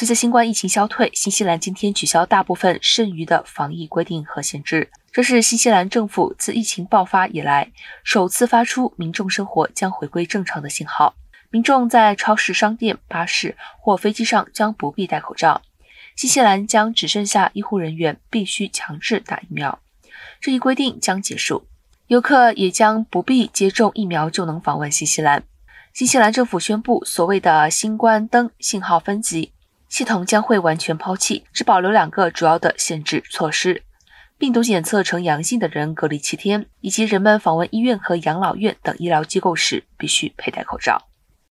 随着新冠疫情消退，新西兰今天取消大部分剩余的防疫规定和限制。这是新西兰政府自疫情爆发以来首次发出民众生活将回归正常的信号。民众在超市、商店、巴士或飞机上将不必戴口罩。新西兰将只剩下医护人员必须强制打疫苗。这一规定将结束，游客也将不必接种疫苗就能访问新西兰。新西兰政府宣布，所谓的“新冠灯信号分级”系统将会完全抛弃，只保留两个主要的限制措施。病毒检测呈阳性的人隔离七天，以及人们访问医院和养老院等医疗机构时必须佩戴口罩。